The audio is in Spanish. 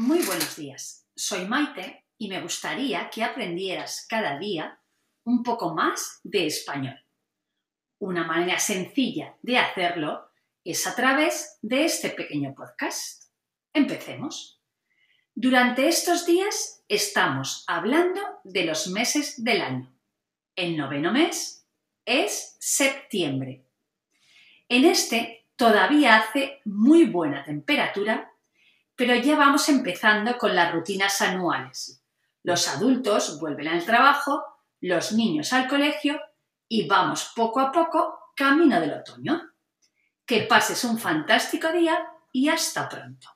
Muy buenos días. Soy Maite y me gustaría que aprendieras cada día un poco más de español. Una manera sencilla de hacerlo es a través de este pequeño podcast. Empecemos. Durante estos días estamos hablando de los meses del año. El noveno mes es septiembre. En este todavía hace muy buena temperatura pero ya vamos empezando con las rutinas anuales. Los adultos vuelven al trabajo, los niños al colegio y vamos poco a poco camino del otoño. Que pases un fantástico día y hasta pronto.